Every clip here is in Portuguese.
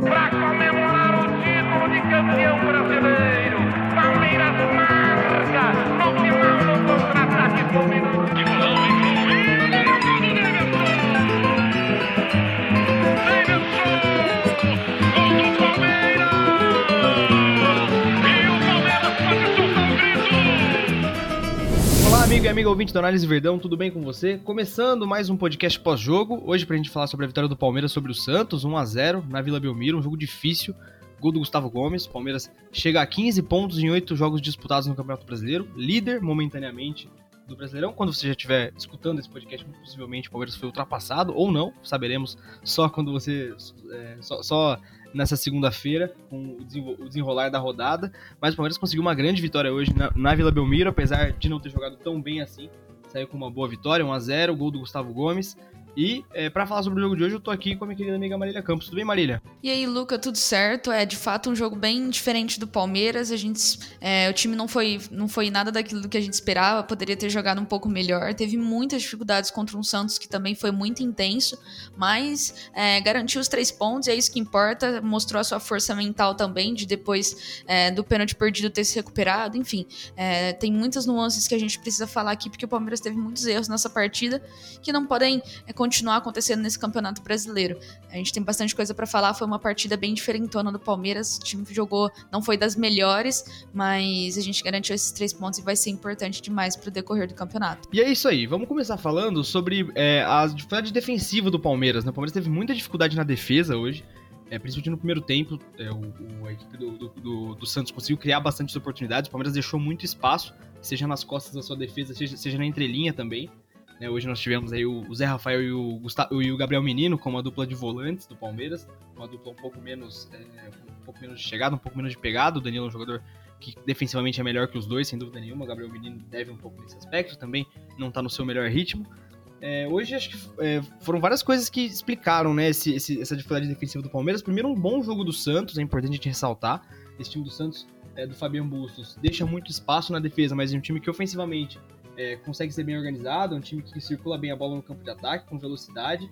para amigo ouvinte do Análise Verdão, tudo bem com você? Começando mais um podcast pós-jogo, hoje pra gente falar sobre a vitória do Palmeiras sobre o Santos, 1x0 na Vila Belmiro, um jogo difícil, gol do Gustavo Gomes, Palmeiras chega a 15 pontos em 8 jogos disputados no Campeonato Brasileiro, líder momentaneamente do Brasileirão, quando você já estiver escutando esse podcast, possivelmente o Palmeiras foi ultrapassado, ou não, saberemos só quando você, é, só, só nessa segunda-feira, com o desenro- o desenrolar da rodada. Mas o Palmeiras conseguiu uma grande vitória hoje na, na Vila Belmiro, apesar de não ter jogado tão bem assim. Saiu com uma boa vitória, 1x0, gol do Gustavo Gomes. E é, para falar sobre o jogo de hoje, eu tô aqui com a minha querida amiga Marília Campos. Tudo bem, Marília? E aí, Luca, tudo certo? É de fato um jogo bem diferente do Palmeiras. A gente, é, o time não foi, não foi nada daquilo que a gente esperava. Poderia ter jogado um pouco melhor. Teve muitas dificuldades contra um Santos que também foi muito intenso, mas é, garantiu os três pontos. É isso que importa. Mostrou a sua força mental também de depois é, do pênalti perdido ter se recuperado. Enfim, é, tem muitas nuances que a gente precisa falar aqui porque o Palmeiras teve muitos erros nessa partida que não podem é, continuar acontecendo nesse campeonato brasileiro. A gente tem bastante coisa pra falar. Foi uma partida bem diferentona do Palmeiras. O time que jogou não foi das melhores, mas a gente garantiu esses três pontos e vai ser importante demais pro decorrer do campeonato. E é isso aí, vamos começar falando sobre é, a dificuldade defensiva do Palmeiras. Né? O Palmeiras teve muita dificuldade na defesa hoje, é, principalmente no primeiro tempo. É, o, o- a equipe do, do- do- Santos conseguiu criar bastante oportunidades, o Palmeiras deixou muito espaço, seja nas costas da sua defesa, seja, seja na entrelinha também. Né? hoje nós tivemos aí o, Zé Rafael e o, Gustavo, e o Gabriel Menino como a dupla de volantes do Palmeiras, uma dupla um pouco menos, é, um pouco menos de chegada, um pouco menos de pegada. O Danilo é um jogador que defensivamente é melhor que os dois, sem dúvida nenhuma. O Gabriel Menino deve um pouco nesse aspecto, também não tá no seu melhor ritmo. É, hoje acho que é, foram várias coisas que explicaram né, esse- esse- essa dificuldade defensiva do Palmeiras. Primeiro, um bom jogo do Santos, é importante a gente ressaltar. Esse time do Santos, é, do Fabiano Bustos, deixa muito espaço na defesa, mas é um time que ofensivamente é, consegue ser bem organizado, é um time que circula bem a bola no campo de ataque, com velocidade.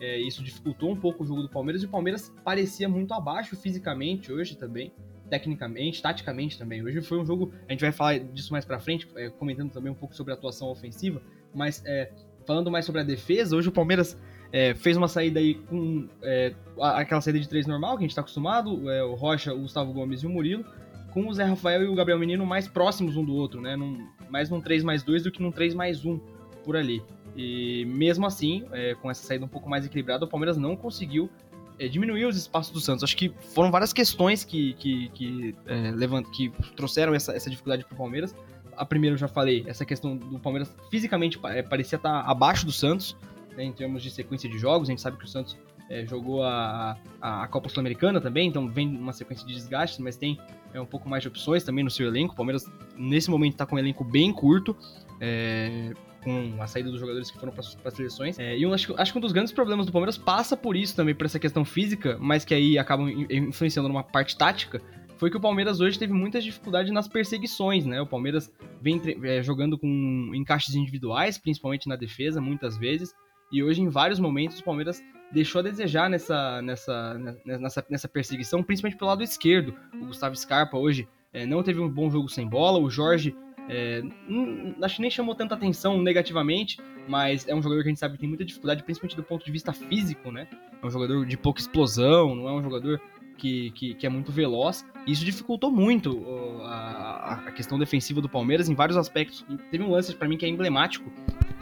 É, isso dificultou um pouco o jogo do Palmeiras e o Palmeiras parecia muito abaixo fisicamente hoje também, tecnicamente, taticamente também. Hoje foi um jogo, a gente vai falar disso mais pra frente, é, comentando também um pouco sobre a atuação ofensiva, mas é, falando mais sobre a defesa, hoje o Palmeiras é, fez uma saída aí com é, aquela saída de três normal, que a gente tá acostumado, é, o Rocha, o Gustavo Gomes e o Murilo, com o Zé Rafael e o Gabriel Menino mais próximos um do outro, né? Num, mais num 3 mais 2 do que num 3 mais 1 por ali. E mesmo assim, é, com essa saída um pouco mais equilibrada, o Palmeiras não conseguiu é, diminuir os espaços do Santos. Acho que foram várias questões que, que, que, é, levant- que trouxeram essa, essa dificuldade pro Palmeiras. A primeira eu já falei, essa questão do Palmeiras fisicamente é, parecia estar abaixo do Santos, né, em termos de sequência de jogos. A gente sabe que o Santos é, jogou a, a, a Copa Sul-Americana também, então vem uma sequência de desgastes, mas tem é, um pouco mais de opções também no seu elenco. O Palmeiras, nesse momento, está com um elenco bem curto, é, com a saída dos jogadores que foram para as seleções. É, e eu acho, acho que um dos grandes problemas do Palmeiras passa por isso também, por essa questão física, mas que aí acabam in- influenciando numa parte tática. Foi que o Palmeiras hoje teve muitas dificuldades nas perseguições, né? O Palmeiras vem é, jogando com encaixes individuais, principalmente na defesa, muitas vezes. E hoje, em vários momentos, o Palmeiras deixou a desejar nessa, nessa, nessa, nessa perseguição, principalmente pelo lado esquerdo. O Gustavo Scarpa hoje é, não teve um bom jogo sem bola, o Jorge é, não- acho que nem chamou tanta atenção negativamente, mas é um jogador que a gente sabe que tem muita dificuldade, principalmente do ponto de vista físico, né? É um jogador de pouca explosão, não é um jogador que, que, que é muito veloz. E isso dificultou muito a, a questão defensiva do Palmeiras em vários aspectos. E teve um lance para mim que é emblemático,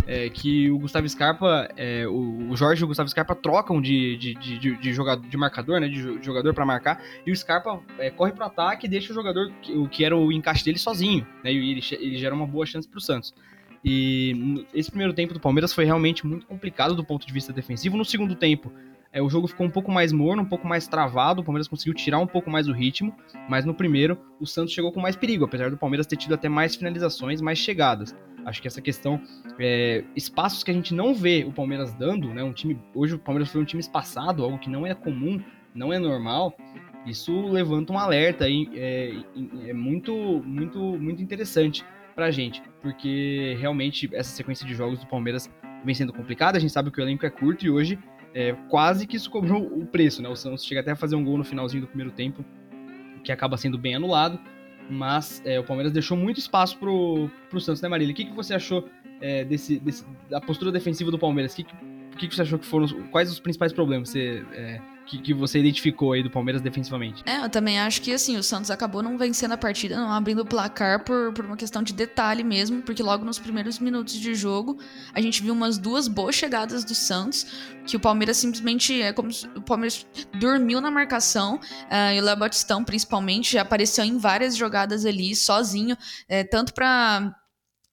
é, que o Gustavo Scarpa, é, o, o Jorge e o Gustavo Scarpa trocam de, de, de, de, de jogador, de marcador, né? De, jo- de jogador para marcar, e o Scarpa é, corre pro ataque e deixa o jogador, o que era o encaixe dele, sozinho, né? E ele, ele gera uma boa chance pro Santos. E esse primeiro tempo do Palmeiras foi realmente muito complicado do ponto de vista defensivo. No segundo tempo, é, o jogo ficou um pouco mais morno, um pouco mais travado. O Palmeiras conseguiu tirar um pouco mais o ritmo, mas no primeiro o Santos chegou com mais perigo, apesar do Palmeiras ter tido até mais finalizações, mais chegadas. Acho que essa questão, é, espaços que a gente não vê o Palmeiras dando, né? Um time hoje o Palmeiras foi um time espaçado, algo que não é comum, não é normal. Isso levanta um alerta aí, é, é muito, muito, muito interessante pra gente, porque realmente essa sequência de jogos do Palmeiras vem sendo complicada. A gente sabe que o elenco é curto e hoje é, quase que isso cobrou o preço, né? O Santos chega até a fazer um gol no finalzinho do primeiro tempo, que acaba sendo bem anulado, mas é, o Palmeiras deixou muito espaço pro, pro Santos, né, Marília? O que, que você achou é, desse, desse, da postura defensiva do Palmeiras? O que, que, que você achou que foram quais os principais problemas? Você é, que, que você identificou aí do Palmeiras defensivamente. É, eu também acho que assim, o Santos acabou não vencendo a partida, não abrindo o placar por, por uma questão de detalhe mesmo, porque logo nos primeiros minutos de jogo a gente viu umas duas boas chegadas do Santos, que o Palmeiras simplesmente é como se o Palmeiras dormiu na marcação, uh, e o Léo Batistão principalmente já apareceu em várias jogadas ali sozinho, é, tanto para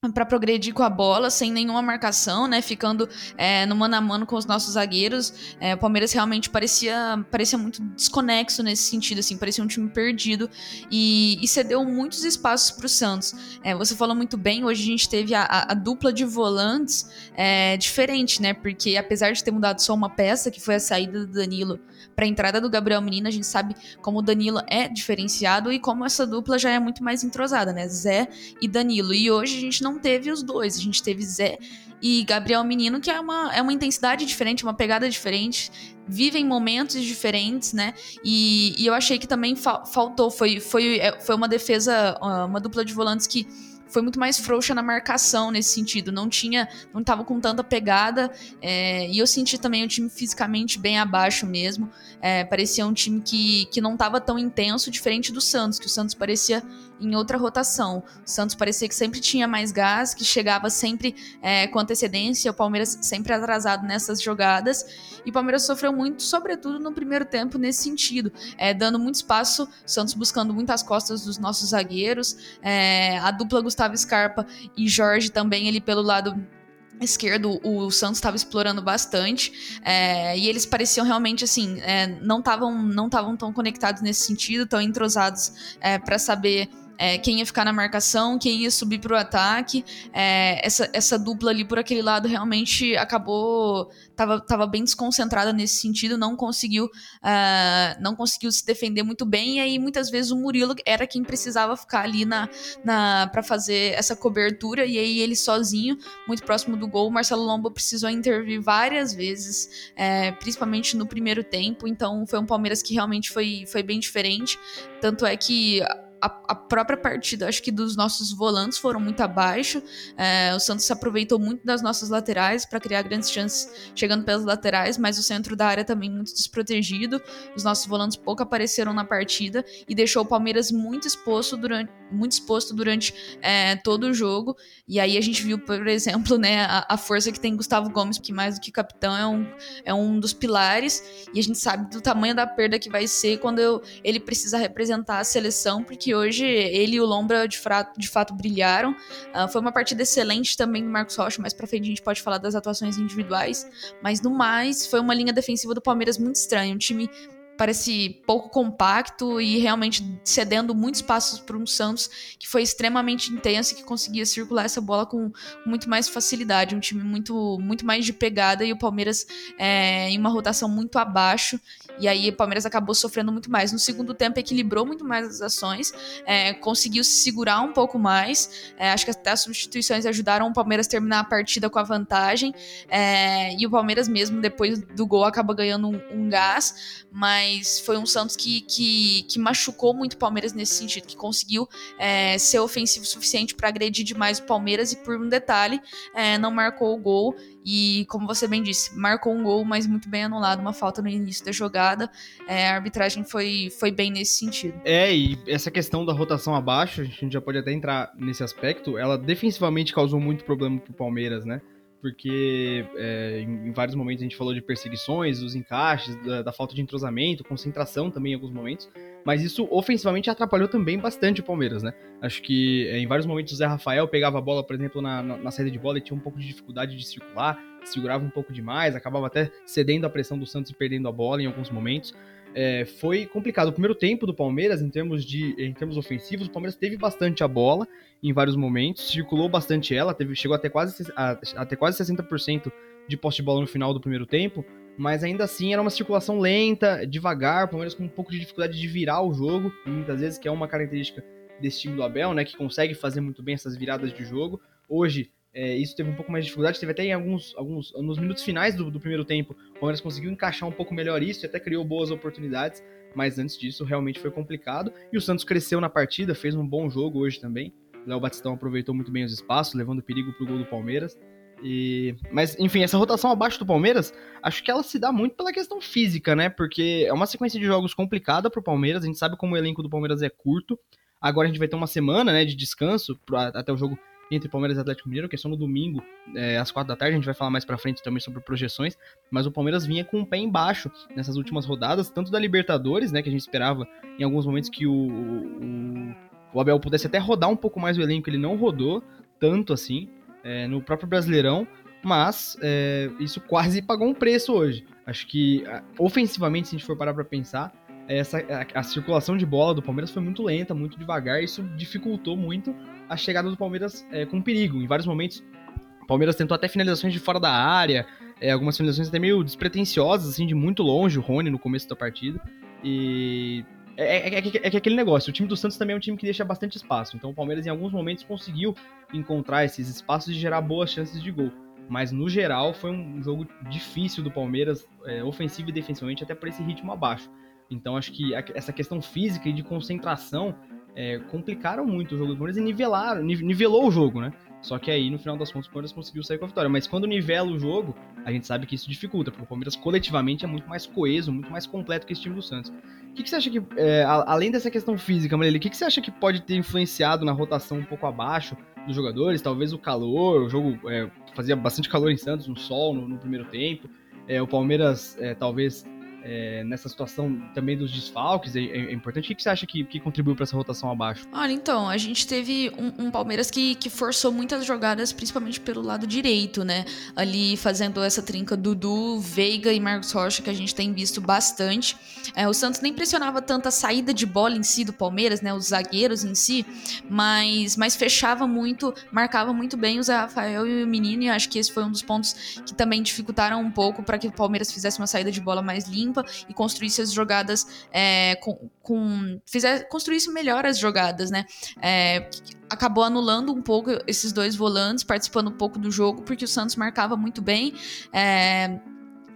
para progredir com a bola sem nenhuma marcação, né? Ficando é, no mano a mano com os nossos zagueiros. É, o Palmeiras realmente parecia, parecia muito desconexo nesse sentido, assim, parecia um time perdido e, e cedeu muitos espaços para o Santos. É, você falou muito bem, hoje a gente teve a, a, a dupla de volantes é, diferente, né? Porque apesar de ter mudado só uma peça, que foi a saída do Danilo para a entrada do Gabriel Menino, a gente sabe como o Danilo é diferenciado e como essa dupla já é muito mais entrosada, né? Zé e Danilo. E hoje a gente não teve os dois. A gente teve Zé e Gabriel Menino, que é uma, é uma intensidade diferente, uma pegada diferente, vivem momentos diferentes, né? E, e eu achei que também fa faltou. Foi, foi, é, foi uma defesa, uma dupla de volantes que foi muito mais frouxa na marcação nesse sentido. Não tinha, não tava com tanta pegada. É, e eu senti também o time fisicamente bem abaixo mesmo. É, parecia um time que, que não tava tão intenso, diferente do Santos, que o Santos parecia em outra rotação. O Santos parecia que sempre tinha mais gás, que chegava sempre é, com antecedência, o Palmeiras sempre atrasado nessas jogadas. E o Palmeiras sofreu muito, sobretudo no primeiro tempo, nesse sentido, é, dando muito espaço, o Santos buscando muitas costas dos nossos zagueiros, é, a dupla Gustavo Scarpa e Jorge também ali pelo lado esquerdo o Santos estava explorando bastante é, e eles pareciam realmente assim é, não estavam não estavam tão conectados nesse sentido tão entrosados é, para saber é, quem ia ficar na marcação, quem ia subir para o ataque. É, essa, essa dupla ali por aquele lado realmente acabou. Tava, tava bem desconcentrada nesse sentido, não conseguiu, uh, não conseguiu se defender muito bem. E aí, muitas vezes, o Murilo era quem precisava ficar ali na, na, para fazer essa cobertura. E aí, ele sozinho, muito próximo do gol, o Marcelo Lombo precisou intervir várias vezes, é, principalmente no primeiro tempo. Então, foi um Palmeiras que realmente foi, foi bem diferente. Tanto é que a, a, própria partida, acho que dos nossos volantes foram muito abaixo. É, o Santos se aproveitou muito das nossas laterais para criar grandes chances chegando pelas laterais, mas o centro da área também muito desprotegido. Os nossos volantes pouco apareceram na partida e deixou o Palmeiras muito exposto durante, muito exposto durante é, todo o jogo. E aí a gente viu, por exemplo, né, a, a, força que tem Gustavo Gomes, que mais do que capitão é um, é um dos pilares. E a gente sabe do tamanho da perda que vai ser quando eu, ele precisa representar a seleção, porque que hoje ele e o Lombra de, de fato brilharam. Uh, foi uma partida excelente também do Marcos Rocha, mais pra frente a gente pode falar das atuações individuais. Mas no mais, foi uma linha defensiva do Palmeiras muito estranha. Um time parece pouco compacto e realmente cedendo muitos passos para um Santos que foi extremamente intenso e que conseguia circular essa bola com muito mais facilidade. Um time muito, muito mais de pegada e o Palmeiras é, em uma rotação muito abaixo. E aí o Palmeiras acabou sofrendo muito mais. No segundo tempo equilibrou muito mais as ações, é, conseguiu se segurar um pouco mais. É, acho que até as substituições ajudaram o Palmeiras a terminar a partida com a vantagem. É, e o Palmeiras mesmo, depois do gol, acaba ganhando um, um gás. Mas foi um Santos que, que, que machucou muito o Palmeiras nesse sentido, que conseguiu é, ser ofensivo o suficiente para agredir demais o Palmeiras e, por um detalhe, é, não marcou o gol. E, como você bem disse, marcou um gol, mas muito bem anulado, uma falta no início da jogada. É, a arbitragem foi, foi bem nesse sentido. É, e essa questão da rotação abaixo, a gente já pode até entrar nesse aspecto, ela defensivamente causou muito problema pro Palmeiras, né? Porque é, em, vários momentos a gente falou de perseguições, dos encaixes, da, da, falta de entrosamento, concentração também em alguns momentos, mas isso ofensivamente atrapalhou também bastante o Palmeiras, né? Acho que é, em vários momentos o Zé Rafael pegava a bola, por exemplo, na, na, na, saída de bola e tinha um pouco de dificuldade de circular, segurava um pouco demais, acabava até cedendo a pressão do Santos e perdendo a bola em alguns momentos. É, foi complicado. O primeiro tempo do Palmeiras, em termos, de, em termos ofensivos, o Palmeiras teve bastante a bola em vários momentos, circulou bastante ela, teve, chegou até quase, a, até quase 60% de posse de bola no final do primeiro tempo, mas ainda assim era uma circulação lenta, devagar, o Palmeiras com um pouco de dificuldade de virar o jogo, muitas vezes, que é uma característica desse time do Abel, né, que consegue fazer muito bem essas viradas de jogo. Hoje é, isso teve um pouco mais de dificuldade. Teve até em alguns, alguns nos minutos finais do, do primeiro tempo, o Palmeiras conseguiu encaixar um pouco melhor isso e até criou boas oportunidades. Mas antes disso, realmente foi complicado. E o Santos cresceu na partida, fez um bom jogo hoje também. Léo Batistão aproveitou muito bem os espaços, levando perigo pro gol do Palmeiras. E... Mas, enfim, essa rotação abaixo do Palmeiras, acho que ela se dá muito pela questão física, né? Porque é uma sequência de jogos complicada pro Palmeiras. A gente sabe como o elenco do Palmeiras é curto. Agora a gente vai ter uma semana né, de descanso pra, até o jogo entre Palmeiras e Atlético Mineiro, que é só no domingo, é, às quatro da tarde. A gente vai falar mais pra frente também sobre projeções. Mas o Palmeiras vinha com o pé embaixo nessas últimas rodadas, tanto da Libertadores, né? Que a gente esperava em alguns momentos que o, o, o Abel pudesse até rodar um pouco mais o elenco. Ele não rodou tanto assim é, no próprio Brasileirão. Mas é, isso quase pagou um preço hoje. Acho que ofensivamente, se a gente for parar pra pensar, essa, a, a, circulação de bola do Palmeiras foi muito lenta, muito devagar, isso dificultou muito a chegada do Palmeiras é, com perigo. Em vários momentos, o Palmeiras tentou até finalizações de fora da área, é, algumas finalizações até meio despretensiosas, assim, de muito longe, o Rony no começo da partida. E é, é, é, é, aquele negócio, o time do Santos também é um time que deixa bastante espaço. Então o Palmeiras em alguns momentos conseguiu encontrar esses espaços e gerar boas chances de gol. Mas no geral foi um jogo difícil do Palmeiras, é, ofensivo e defensivamente, até por esse ritmo abaixo. Então acho que essa questão física e de concentração é, complicaram muito o jogo do Palmeiras e nivelaram, nivelou o jogo, né? Só que aí, no final das contas, o Palmeiras conseguiu sair com a vitória. Mas quando nivela o jogo, a gente sabe que isso dificulta, porque o Palmeiras coletivamente é muito mais coeso, muito mais completo que esse time do Santos. O que, que você acha que, é, além dessa questão física, Marília, o que, que você acha que pode ter influenciado na rotação um pouco abaixo dos jogadores? Talvez o calor, o jogo é, fazia bastante calor em Santos, no sol, no, no primeiro tempo. É, o Palmeiras é, talvez é, nessa situação também dos desfalques é, é, importante. O que, você acha que, que contribuiu para essa rotação abaixo? Olha, então, a gente teve um, um, Palmeiras que, que forçou muitas jogadas, principalmente pelo lado direito, né? Ali fazendo essa trinca Dudu, Veiga e Marcos Rocha, que a gente tem visto bastante. É, o Santos nem pressionava tanto a saída de bola em si do Palmeiras, né? Os zagueiros em si, mas, mas fechava muito, marcava muito bem o Zé Rafael e o Menino, e acho que esse foi um dos pontos que também dificultaram um pouco para que o Palmeiras fizesse uma saída de bola mais limpa limpa e construísse as jogadas é, com, com fizer, construísse melhor as jogadas, né? É, acabou anulando um pouco esses dois volantes, participando um pouco do jogo, porque o Santos marcava muito bem. É,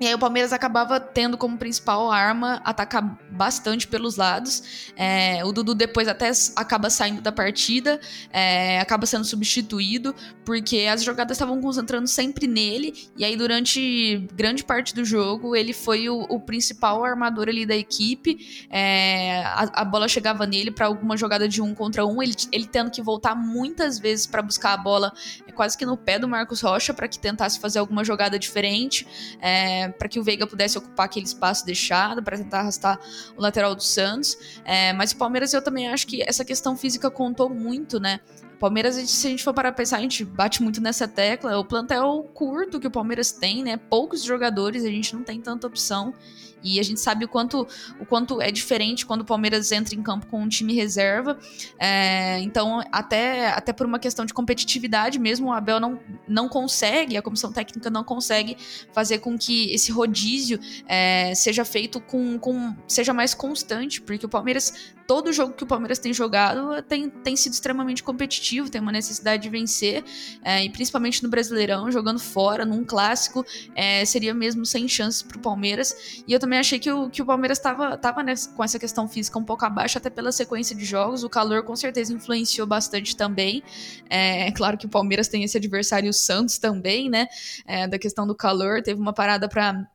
e aí o Palmeiras acabava tendo como principal arma atacar bastante pelos lados. É, o Dudu depois até acaba saindo da partida, é, acaba sendo substituído, porque as jogadas estavam concentrando sempre nele. E aí, durante grande parte do jogo, ele foi o, o principal armador ali da equipe. É, a, a, bola chegava nele para alguma jogada de um contra um, ele, ele tendo que voltar muitas vezes para buscar a bola é, quase que no pé do Marcos Rocha para que tentasse fazer alguma jogada diferente. É, para que o Veiga pudesse ocupar aquele espaço deixado, para tentar arrastar o lateral do Santos. É, mas o Palmeiras, eu também acho que essa questão física contou muito, né? Palmeiras, se a gente for para pensar, a gente bate muito nessa tecla. O plantel curto que o Palmeiras tem, né? Poucos jogadores, a gente não tem tanta opção. E a gente sabe o quanto, o quanto é diferente quando o Palmeiras entra em campo com um time reserva. É, então, até, até por uma questão de competitividade mesmo, o Abel não, não consegue, a comissão técnica não consegue fazer com que esse rodízio é, seja feito com, com. seja mais constante, porque o Palmeiras todo jogo que o Palmeiras tem jogado tem, tem sido extremamente competitivo, tem uma necessidade de vencer, é, e principalmente no Brasileirão, jogando fora, num clássico, é, seria mesmo sem chances para o Palmeiras. E eu também achei que o, que o Palmeiras estava tava com essa questão física um pouco abaixo, até pela sequência de jogos. O calor com certeza influenciou bastante também. É, é claro que o Palmeiras tem esse adversário, o Santos também, né? É, da questão do calor, teve uma parada para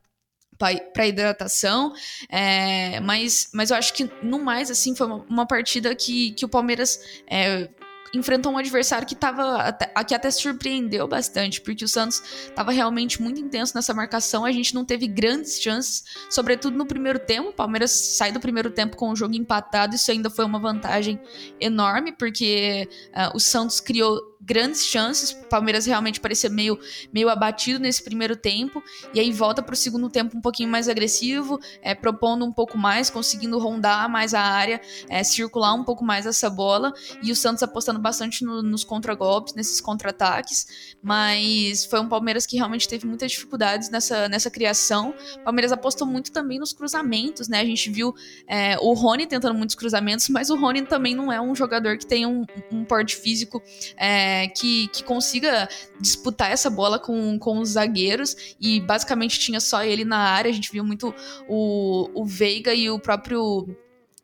para hidratação, é, mas, mas eu acho que no mais assim foi uma, uma partida que, que o Palmeiras é, enfrentou um adversário que tava até, que até surpreendeu bastante, porque o Santos estava realmente muito intenso nessa marcação, a gente não teve grandes chances, sobretudo no primeiro tempo. O Palmeiras sai do primeiro tempo com o jogo empatado, isso ainda foi uma vantagem enorme, porque uh, o Santos criou grandes chances. O Palmeiras realmente parecia meio, meio abatido nesse primeiro tempo. E aí volta para o segundo tempo um pouquinho mais agressivo, é, propondo um pouco mais, conseguindo rondar mais a área, é, circular um pouco mais essa bola. E o Santos apostando bastante no, nos contragolpes, nesses contra-ataques. Mas foi um Palmeiras que realmente teve muitas dificuldades nessa, nessa criação. O Palmeiras apostou muito também nos cruzamentos, né? A gente viu é, o Rony tentando muitos cruzamentos, mas o Rony também não é um jogador que tem um, um porte físico. É, é, que, que consiga disputar essa bola com, com os zagueiros e basicamente tinha só ele na área. A gente viu muito o, o Veiga e o próprio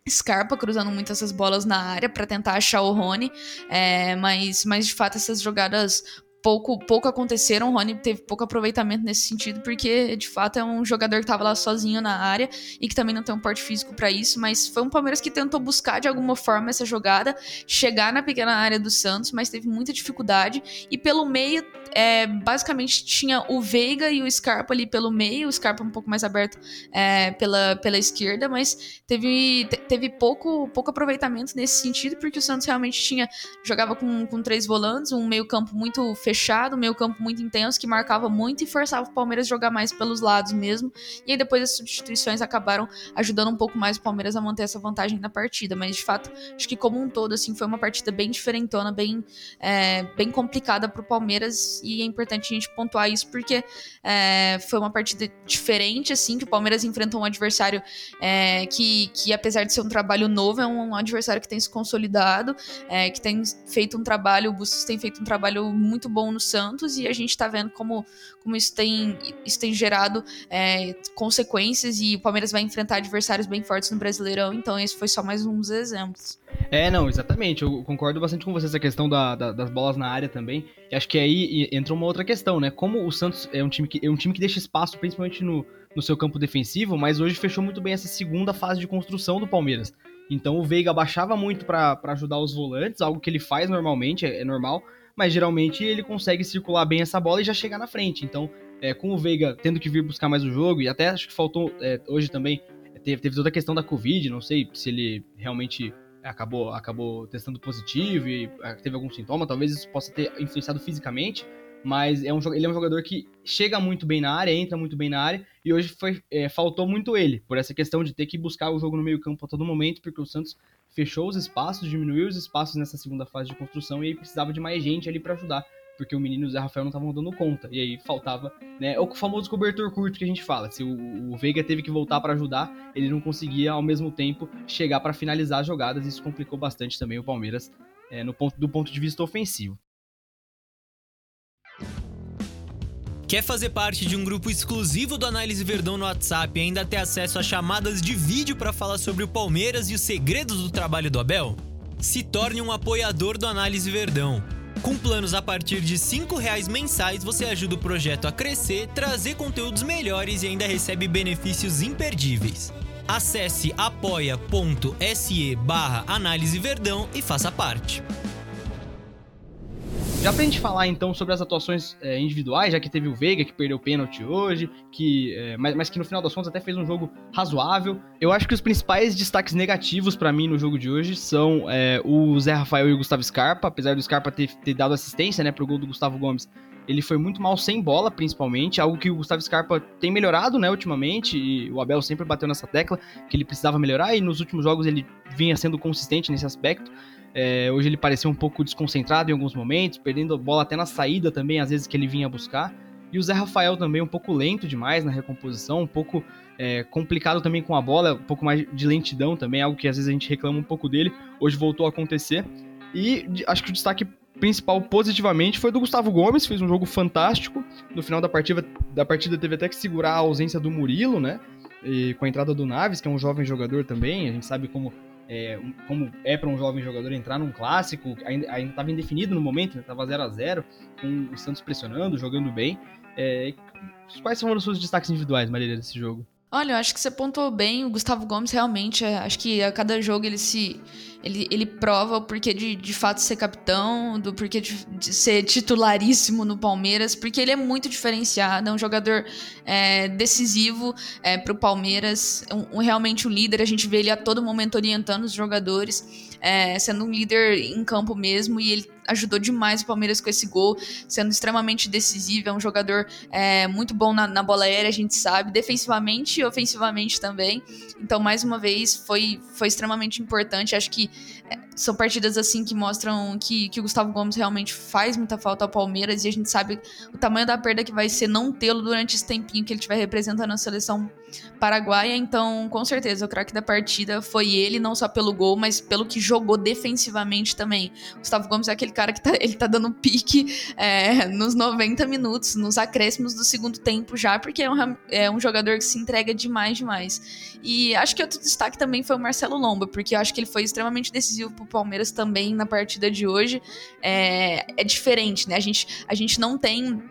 Scarpa cruzando muito essas bolas na área para tentar achar o Rony, é, mas, mas de fato essas jogadas pouco, pouco aconteceram. O Rony teve pouco aproveitamento nesse sentido, porque de fato é um jogador que estava lá sozinho na área e que também não tem um porte físico para isso. Mas foi um Palmeiras que tentou buscar de alguma forma essa jogada, chegar na pequena área do Santos, mas teve muita dificuldade. E pelo meio, é, basicamente tinha o Veiga e o Scarpa ali pelo meio, o Scarpa um pouco mais aberto é, pela, pela esquerda, mas teve, teve pouco, pouco aproveitamento nesse sentido, porque o Santos realmente tinha jogava com, com três volantes, um meio-campo muito fechado fechado, meio campo muito intenso, que marcava muito e forçava o Palmeiras a jogar mais pelos lados mesmo. E aí depois as substituições acabaram ajudando um pouco mais o Palmeiras a manter essa vantagem na partida. Mas de fato, acho que como um todo, assim, foi uma partida bem diferentona, bem, é, bem complicada pro Palmeiras. E é importante a gente pontuar isso porque é, foi uma partida diferente, assim, que o Palmeiras enfrentou um adversário é, que, que, apesar de ser um trabalho novo, é um, um adversário que tem se consolidado, é, que tem feito um trabalho, o Bustos tem feito um trabalho muito bom bom no Santos e a gente está vendo como, como isso, tem, isso tem gerado é, consequências e o Palmeiras vai enfrentar adversários bem fortes no Brasileirão, então esse foi só mais um dos exemplos. É, não, exatamente. Eu concordo bastante com você essa questão da, da, das bolas na área também. E acho que aí entra uma outra questão, né? Como o Santos é um time que, é um time que deixa espaço, principalmente no, no seu campo defensivo, mas hoje fechou muito bem essa segunda fase de construção do Palmeiras. Então o Veiga baixava muito para ajudar os volantes, algo que ele faz normalmente, é, é normal, mas geralmente ele consegue circular bem essa bola e já chegar na frente. Então, é, com o Veiga tendo que vir buscar mais o jogo, e até acho que faltou é, hoje também, teve, teve toda a questão da Covid, não sei se ele realmente acabou, acabou testando positivo e é, teve algum sintoma, talvez isso possa ter influenciado fisicamente, mas é um, ele é um jogador que chega muito bem na área, entra muito bem na área, e hoje foi, é, faltou muito ele, por essa questão de ter que buscar o jogo no meio campo a todo momento, porque o Santos fechou os espaços, diminuiu os espaços nessa segunda fase de construção e aí precisava de mais gente ali para ajudar, porque o menino e o Zé Rafael não estavam dando conta. E aí faltava, né, o famoso cobertor curto que a gente fala. Se o, o Veiga teve que voltar para ajudar, ele não conseguia ao mesmo tempo chegar para finalizar as jogadas, isso complicou bastante também o Palmeiras é, no ponto, do ponto de vista ofensivo. Quer fazer parte de um grupo exclusivo do Análise Verdão no WhatsApp e ainda ter acesso a chamadas de vídeo para falar sobre o Palmeiras e os segredos do trabalho do Abel? Se torne um apoiador do Análise Verdão. Com planos a partir de R$ reais mensais, você ajuda o projeto a crescer, trazer conteúdos melhores e ainda recebe benefícios imperdíveis. Acesse apoia.se barra Análise Verdão e faça parte. Já pra gente falar então sobre as atuações é, individuais, já que teve o Veiga que perdeu o pênalti hoje, que, é, mas, mas, que no final das contas até fez um jogo razoável. Eu acho que os principais destaques negativos para mim no jogo de hoje são é, o Zé Rafael e o Gustavo Scarpa, apesar do Scarpa ter, ter dado assistência né, pro gol do Gustavo Gomes. Ele foi muito mal sem bola, principalmente, algo que o Gustavo Scarpa tem melhorado, né, ultimamente, e o Abel sempre bateu nessa tecla que ele precisava melhorar, e nos últimos jogos ele vinha sendo consistente nesse aspecto. É, hoje ele pareceu um pouco desconcentrado em alguns momentos, perdendo a bola até na saída também, às vezes que ele vinha buscar. E o Zé Rafael também um pouco lento demais na recomposição, um pouco é, complicado também com a bola, um pouco mais de lentidão também, algo que às vezes a gente reclama um pouco dele. Hoje voltou a acontecer. E acho que o destaque principal positivamente foi do Gustavo Gomes, fez um jogo fantástico. No final da partida, da partida teve até que segurar a ausência do Murilo, né? E com a entrada do Naves, que é um jovem jogador também, a gente sabe como é, como é para um jovem jogador entrar num clássico, ainda estava indefinido no momento, estava 0 a 0 com o Santos pressionando, jogando bem. É, quais são os seus destaques individuais, Marília, desse jogo? Olha, eu acho que você pontuou bem. O Gustavo Gomes realmente, é, acho que a cada jogo ele se. Ele, ele prova o porquê de, de fato ser capitão, do porquê de, de ser titularíssimo no Palmeiras, porque ele é muito diferenciado, é um jogador é, decisivo é, para o Palmeiras, um, um, realmente um líder. A gente vê ele a todo momento orientando os jogadores, é, sendo um líder em campo mesmo, e ele ajudou demais o Palmeiras com esse gol, sendo extremamente decisivo. É um jogador é, muito bom na, na, bola aérea, a gente sabe, defensivamente e ofensivamente também. Então, mais uma vez, foi, foi extremamente importante. Acho que são partidas assim que mostram que, que o Gustavo Gomes realmente faz muita falta ao Palmeiras e a gente sabe o tamanho da perda que vai ser não tê-lo durante esse tempinho que ele estiver representando a seleção paraguaia, então com certeza o craque da partida foi ele, não só pelo gol, mas pelo que jogou defensivamente também. Gustavo Gomes é aquele cara que tá, ele tá dando pique é, nos 90 minutos, nos acréscimos do segundo tempo já, porque é um, é um jogador que se entrega demais, demais. E acho que outro destaque também foi o Marcelo Lomba, porque eu acho que ele foi extremamente decisivo pro Palmeiras também na partida de hoje. É, é diferente, né? A gente, a gente não tem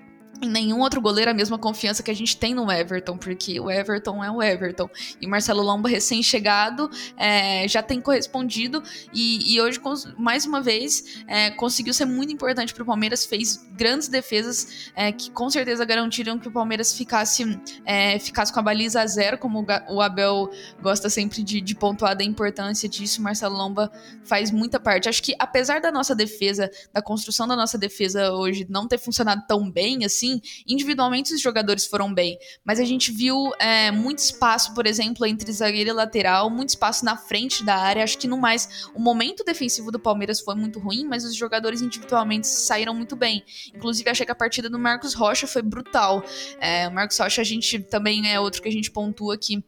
em nenhum outro goleiro a mesma confiança que a gente tem no Everton, porque o Everton é o Everton. E Marcelo Lomba, recém-chegado, é, já tem correspondido e, e hoje, mais uma vez, é, conseguiu ser muito importante para o Palmeiras, fez grandes defesas é, que com certeza garantiram que o Palmeiras ficasse, é, ficasse com a baliza a zero, como o Abel gosta sempre de, de pontuar da importância disso. Marcelo Lomba faz muita parte. Acho que apesar da nossa defesa, da construção da nossa defesa hoje não ter funcionado tão bem assim, individualmente os jogadores foram bem, mas a gente viu é, muito espaço, por exemplo, entre zagueiro e lateral, muito espaço na frente da área. Acho que no mais, o momento defensivo do Palmeiras foi muito ruim, mas os jogadores individualmente saíram muito bem. Inclusive, achei que a partida do Marcos Rocha foi brutal. É, o Marcos Rocha, a gente também é outro que a gente pontua aqui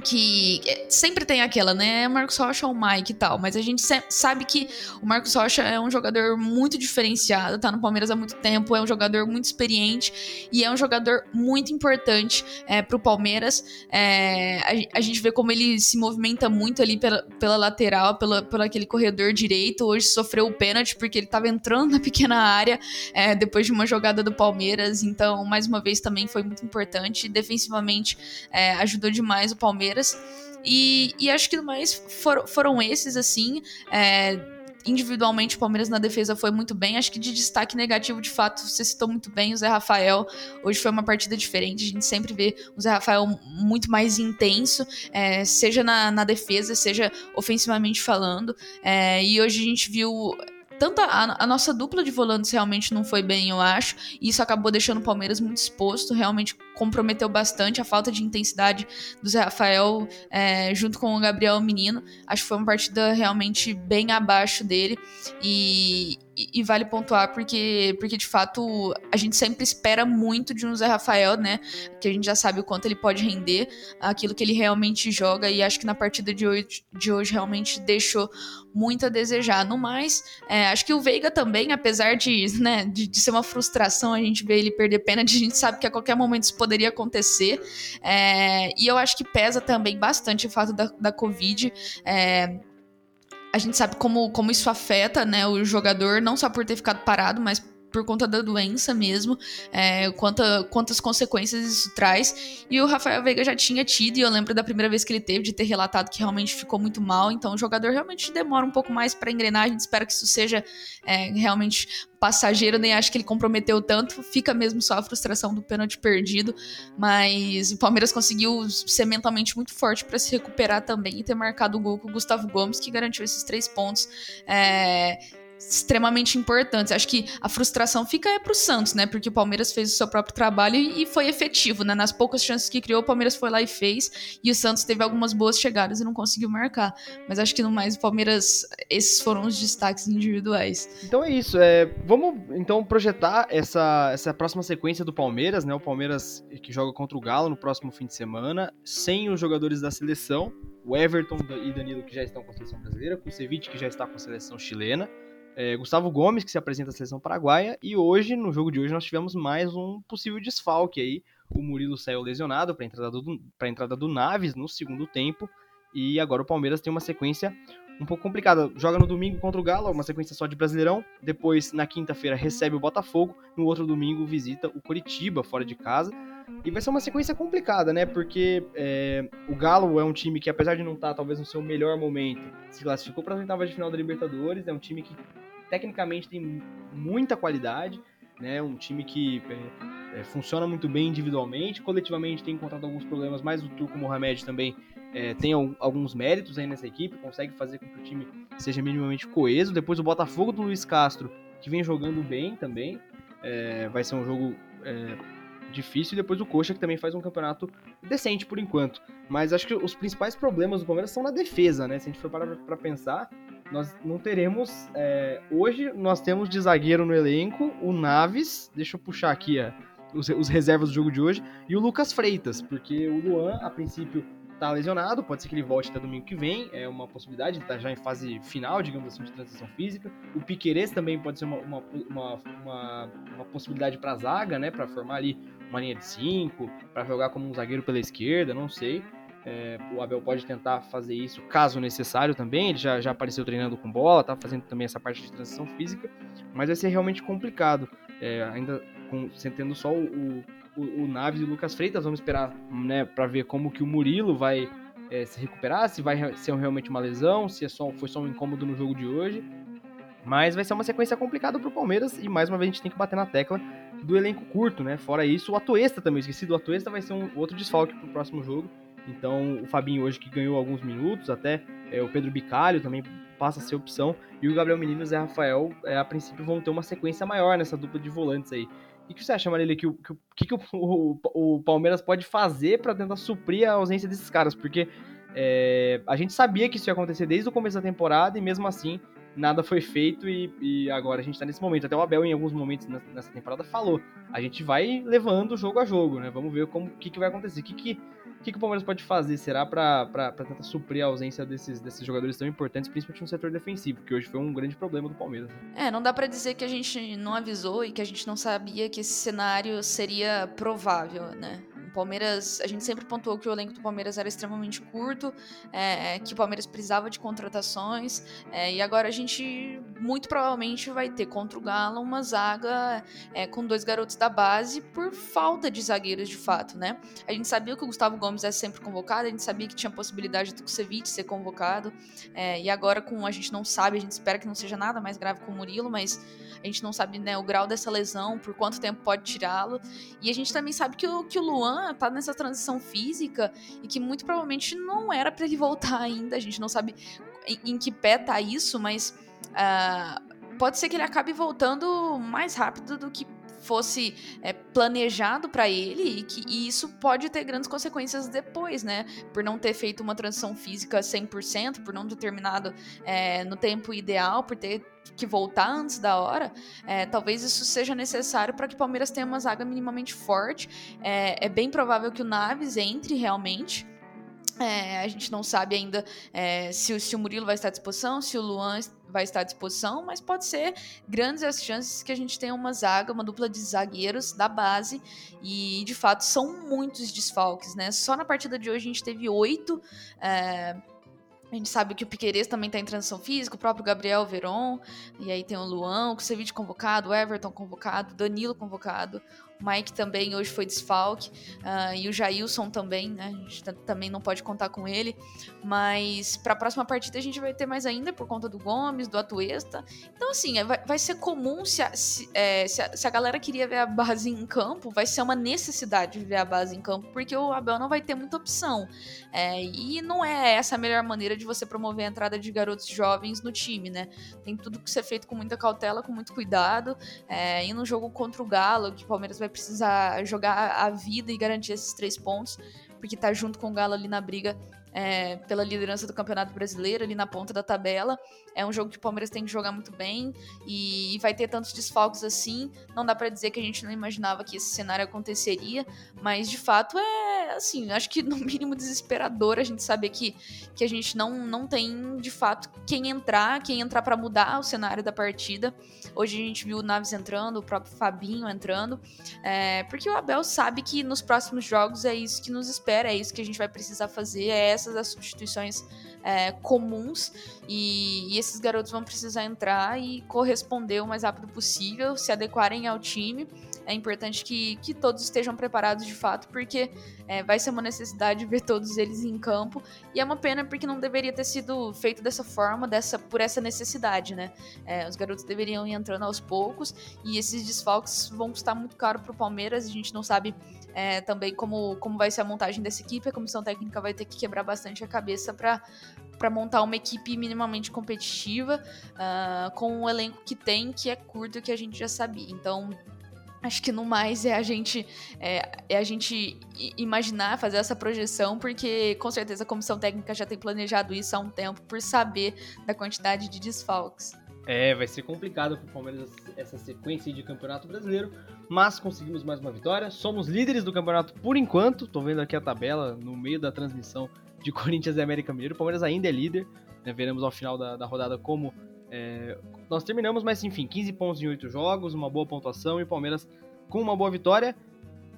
que é, sempre tem aquela, né? Marcos Rocha ou Mike e tal, mas a gente sabe que o Marcos Rocha é um jogador muito diferenciado, tá no Palmeiras há muito tempo, é um jogador muito experiente e é um jogador muito importante é, pro Palmeiras. É, a, a, gente vê como ele se movimenta muito ali pela, pela lateral, pela, pelo aquele corredor direito. Hoje sofreu o pênalti porque ele tava entrando na pequena área é, depois de uma jogada do Palmeiras, então, mais uma vez, também foi muito importante. Defensivamente, é, ajudou demais o Palmeiras Palmeiras. E, e acho que mais for, foram esses, assim. É, individualmente, o Palmeiras na defesa foi muito bem. Acho que de destaque negativo, de fato, você citou muito bem o Zé Rafael. Hoje foi uma partida diferente. A gente sempre vê o Zé Rafael muito mais intenso, é, seja na, na, defesa, seja ofensivamente falando. É, e hoje a gente viu tanto a, a, nossa dupla de volantes realmente não foi bem, eu acho, e isso acabou deixando o Palmeiras muito exposto, realmente comprometeu bastante a falta de intensidade do Zé Rafael é, junto com o Gabriel Menino. Acho que foi uma partida realmente bem abaixo dele e, e, vale pontuar porque, porque de fato a gente sempre espera muito de um Zé Rafael, né? Que a gente já sabe o quanto ele pode render, aquilo que ele realmente joga e acho que na partida de hoje, de hoje realmente deixou muito a desejar. No mais, é, acho que o Veiga também, apesar de, né, de, de, ser uma frustração a gente ver ele perder pênalti, a gente sabe que a qualquer momento isso poderia acontecer. É, e eu acho que pesa também bastante o fato da, da Covid. É, a gente sabe como, como isso afeta né, o jogador, não só por ter ficado parado, mas por conta da doença mesmo, é, quanta, quantas consequências isso traz. E o Rafael Veiga já tinha tido, e eu lembro da primeira vez que ele teve, de ter relatado que realmente ficou muito mal. Então o jogador realmente demora um pouco mais para engrenar. A gente espera que isso seja é, realmente passageiro, nem acho que ele comprometeu tanto. Fica mesmo só a frustração do pênalti perdido. Mas o Palmeiras conseguiu ser mentalmente muito forte para se recuperar também e ter marcado o gol com o Gustavo Gomes, que garantiu esses três pontos. É, extremamente importantes. Acho que a frustração fica é pro Santos, né? Porque o Palmeiras fez o seu próprio trabalho e foi efetivo, né? Nas poucas chances que criou, o Palmeiras foi lá e fez. E o Santos teve algumas boas chegadas e não conseguiu marcar. Mas acho que no mais o Palmeiras, esses foram os destaques individuais. Então é isso. É, vamos então projetar essa, essa próxima sequência do Palmeiras, né? O Palmeiras que joga contra o Galo no próximo fim de semana, sem os jogadores da seleção. O Everton e Danilo que já estão com a seleção brasileira, com o Ceviche que já está com a seleção chilena é, Gustavo Gomes, que se apresenta à seleção paraguaia, e hoje, no jogo de hoje, nós tivemos mais um possível desfalque aí. O Murilo saiu lesionado para a entrada, do, entrada do Naves no segundo tempo, e agora o Palmeiras tem uma sequência um pouco complicada. Joga no domingo contra o Galo, uma sequência só de Brasileirão. Depois, na quinta-feira, recebe o Botafogo. No outro domingo, visita o Coritiba, fora de casa. E vai ser uma sequência complicada, né? Porque é, o Galo é um time que, apesar de não estar talvez no seu melhor momento, se classificou para as oitavas de final da Libertadores. É um time que tecnicamente tem muita qualidade, né? Um time que é, é, funciona muito bem individualmente, coletivamente tem encontrado alguns problemas, mas o Turco Mohamed também é, tem alguns méritos aí nessa equipe, consegue fazer com que o time seja minimamente coeso. Depois o Botafogo do Luiz Castro, que vem jogando bem também, é, vai ser um jogo é, difícil. E depois o Coxa, que também faz um campeonato decente por enquanto. Mas acho que os principais problemas do Palmeiras são na defesa, né? Se a gente for parar pra pensar, nós não teremos. É, hoje nós temos de zagueiro no elenco o Naves. Deixa eu puxar aqui a, os, os reservas do jogo de hoje, e o Lucas Freitas, porque o Luan, a princípio, tá lesionado, pode ser que ele volte até domingo que vem, é uma possibilidade, ele tá já em fase final, digamos assim, de transição física. O Piquerez também pode ser uma, uma, uma, uma, uma possibilidade para zaga, né, para formar ali uma linha de cinco, para jogar como um zagueiro pela esquerda, não sei. É, o Abel pode tentar fazer isso caso necessário também. Ele já, já apareceu treinando com bola, tá fazendo também essa parte de transição física, mas vai ser realmente complicado. É, ainda com, tendo só o, o Naves e o Lucas Freitas. Vamos esperar né, para ver como que o Murilo vai é, se recuperar, se vai ser realmente uma lesão, se é só, foi só um incômodo no jogo de hoje. Mas vai ser uma sequência complicada pro Palmeiras e mais uma vez a gente tem que bater na tecla do elenco curto, né? Fora isso, o Atuesta também, esqueci do Atuesta, vai ser um outro desfalque pro próximo jogo. Então, o Fabinho hoje que ganhou alguns minutos, até é, o Pedro Bicalho também passa a ser opção, e o Gabriel Menino e o Zé Rafael, é, a princípio, vão ter uma sequência maior nessa dupla de volantes aí. O que você acha, Marília, que o que, que, o, o, o, Palmeiras pode fazer para tentar suprir a ausência desses caras? Porque é, a gente sabia que isso ia acontecer desde o começo da temporada e mesmo assim nada foi feito e, e agora a gente tá nesse momento. Até o Abel, em alguns momentos nessa temporada, falou: a gente vai levando jogo a jogo, né? Vamos ver como que, que vai acontecer. O que, que, que, que o Palmeiras pode fazer? Será para tentar suprir a ausência desses, desses jogadores tão importantes, principalmente no setor defensivo, que hoje foi um grande problema do Palmeiras. É, não dá para dizer que a gente não avisou e que a gente não sabia que esse cenário seria provável, né? Palmeiras, a gente sempre pontuou que o elenco do Palmeiras era extremamente curto, é, que o Palmeiras precisava de contratações, é, e agora a gente muito provavelmente vai ter contra o Galo uma zaga é, com dois garotos da base por falta de zagueiros de fato, né? A gente sabia que o Gustavo Gomes é sempre convocado, a gente sabia que tinha possibilidade do Kusevich ser convocado, é, e agora com a gente não sabe, a gente espera que não seja nada mais grave com o Murilo, mas a gente não sabe né, o grau dessa lesão, por quanto tempo pode tirá-lo, e a gente também sabe que o, que o Luan tá nessa transição física e que muito provavelmente não era para ele voltar ainda. A gente não sabe em, em que pé tá isso, mas uh, pode ser que ele acabe voltando mais rápido do que fosse é, planejado para ele e que e isso pode ter grandes consequências depois, né? Por não ter feito uma transição física 100%, por não ter terminado é, no tempo ideal, por ter que voltar antes da hora, é, talvez isso seja necessário para que o Palmeiras tenha uma zaga minimamente forte. É, é bem provável que o Naves entre realmente. É, a gente não sabe ainda é, se, se, o Murilo vai estar à disposição, se o Luan vai estar à disposição, mas pode ser grandes as chances que a gente tenha uma zaga, uma dupla de zagueiros da base, e de fato são muitos desfalques, né? Só na partida de hoje a gente teve oito. É, a gente sabe que o Piqueires também está em transição física, o próprio Gabriel Veron, e aí tem o Luan, o Kusevich convocado, o Everton convocado, Danilo convocado, Mike também hoje foi desfalque. Uh, e o Jailson também, né? A gente também não pode contar com ele. Mas para a próxima partida a gente vai ter mais ainda por conta do Gomes, do Atuesta. Então, assim, é, vai, vai ser comum se a, se, é, se, a, se a, galera queria ver a base em campo, vai ser uma necessidade ver a base em campo, porque o Abel não vai ter muita opção. É, e não é essa a melhor maneira de você promover a entrada de garotos jovens no time, né? Tem tudo que ser feito com muita cautela, com muito cuidado. É, e no jogo contra o Galo, que o Palmeiras vai precisar jogar a vida e garantir esses três pontos, porque tá junto com o Galo ali na briga é, pela liderança do Campeonato Brasileiro, ali na ponta da tabela. É um jogo que o Palmeiras tem que jogar muito bem e, vai ter tantos desfalques assim. Não dá para dizer que a gente não imaginava que esse cenário aconteceria, mas de fato é assim, acho que no mínimo desesperador a gente saber que, que a gente não, não tem de fato quem entrar, quem entrar para mudar o cenário da partida. Hoje a gente viu o Naves entrando, o próprio Fabinho entrando, é, porque o Abel sabe que nos próximos jogos é isso que nos espera, é isso que a gente vai precisar fazer, é essas as substituições é, comuns e, e, esses garotos vão precisar entrar e corresponder o mais rápido possível, se adequarem ao time. É importante que, que todos estejam preparados de fato, porque é, vai ser uma necessidade ver todos eles em campo. E é uma pena porque não deveria ter sido feito dessa forma, dessa por essa necessidade, né? É, os garotos deveriam ir entrando aos poucos e esses desfalques vão custar muito caro para o Palmeiras. A gente não sabe é, também como, como vai ser a montagem dessa equipe. A comissão técnica vai ter que quebrar bastante a cabeça para para montar uma equipe minimamente competitiva uh, com o elenco que tem, que é curto que a gente já sabia. Então, acho que no mais é a gente é, é, a gente imaginar, fazer essa projeção, porque com certeza a comissão técnica já tem planejado isso há um tempo por saber da quantidade de desfalques. É, vai ser complicado pro Palmeiras essa sequência de campeonato brasileiro, mas conseguimos mais uma vitória. Somos líderes do campeonato por enquanto. Tô vendo aqui a tabela no meio da transmissão de Corinthians e América Mineiro. O Palmeiras ainda é líder. Né? Veremos ao final da, da rodada como é, nós terminamos, mas enfim, 15 pontos em 8 jogos, uma boa pontuação e o Palmeiras com uma boa vitória.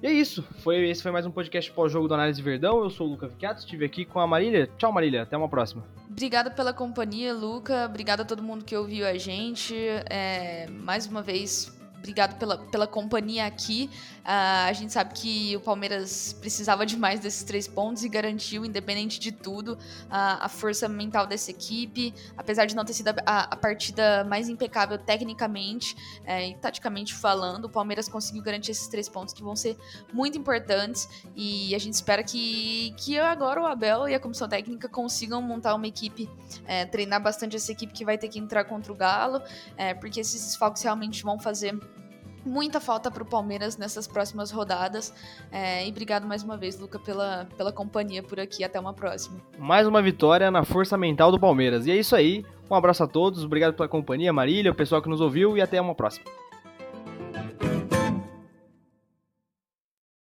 E é isso. Foi, esse foi mais um podcast pós-jogo do Análise Verdão. Eu sou o Luca Vicato, estive aqui com a Marília. Tchau, Marília. Até uma próxima. Obrigada pela companhia, Luca. Obrigada a todo mundo que ouviu a gente. É, mais uma vez, obrigado pela, pela companhia aqui. Uh, a gente sabe que o Palmeiras precisava demais desses três pontos e garantiu, independente de tudo, uh, a força mental dessa equipe. Apesar de não ter sido a, a partida mais impecável tecnicamente é, e taticamente falando, o Palmeiras conseguiu garantir esses três pontos que vão ser muito importantes. E a gente espera que, que agora o Abel e a comissão técnica consigam montar uma equipe, é, treinar bastante essa equipe que vai ter que entrar contra o Galo, é, porque esses desfalques realmente vão fazer muita falta para o Palmeiras nessas próximas rodadas. É, e obrigado mais uma vez, Luca, pela, pela companhia por aqui. Até uma próxima. Mais uma vitória na força mental do Palmeiras. E é isso aí. Um abraço a todos, obrigado pela companhia, Marília, o pessoal que nos ouviu e até uma próxima.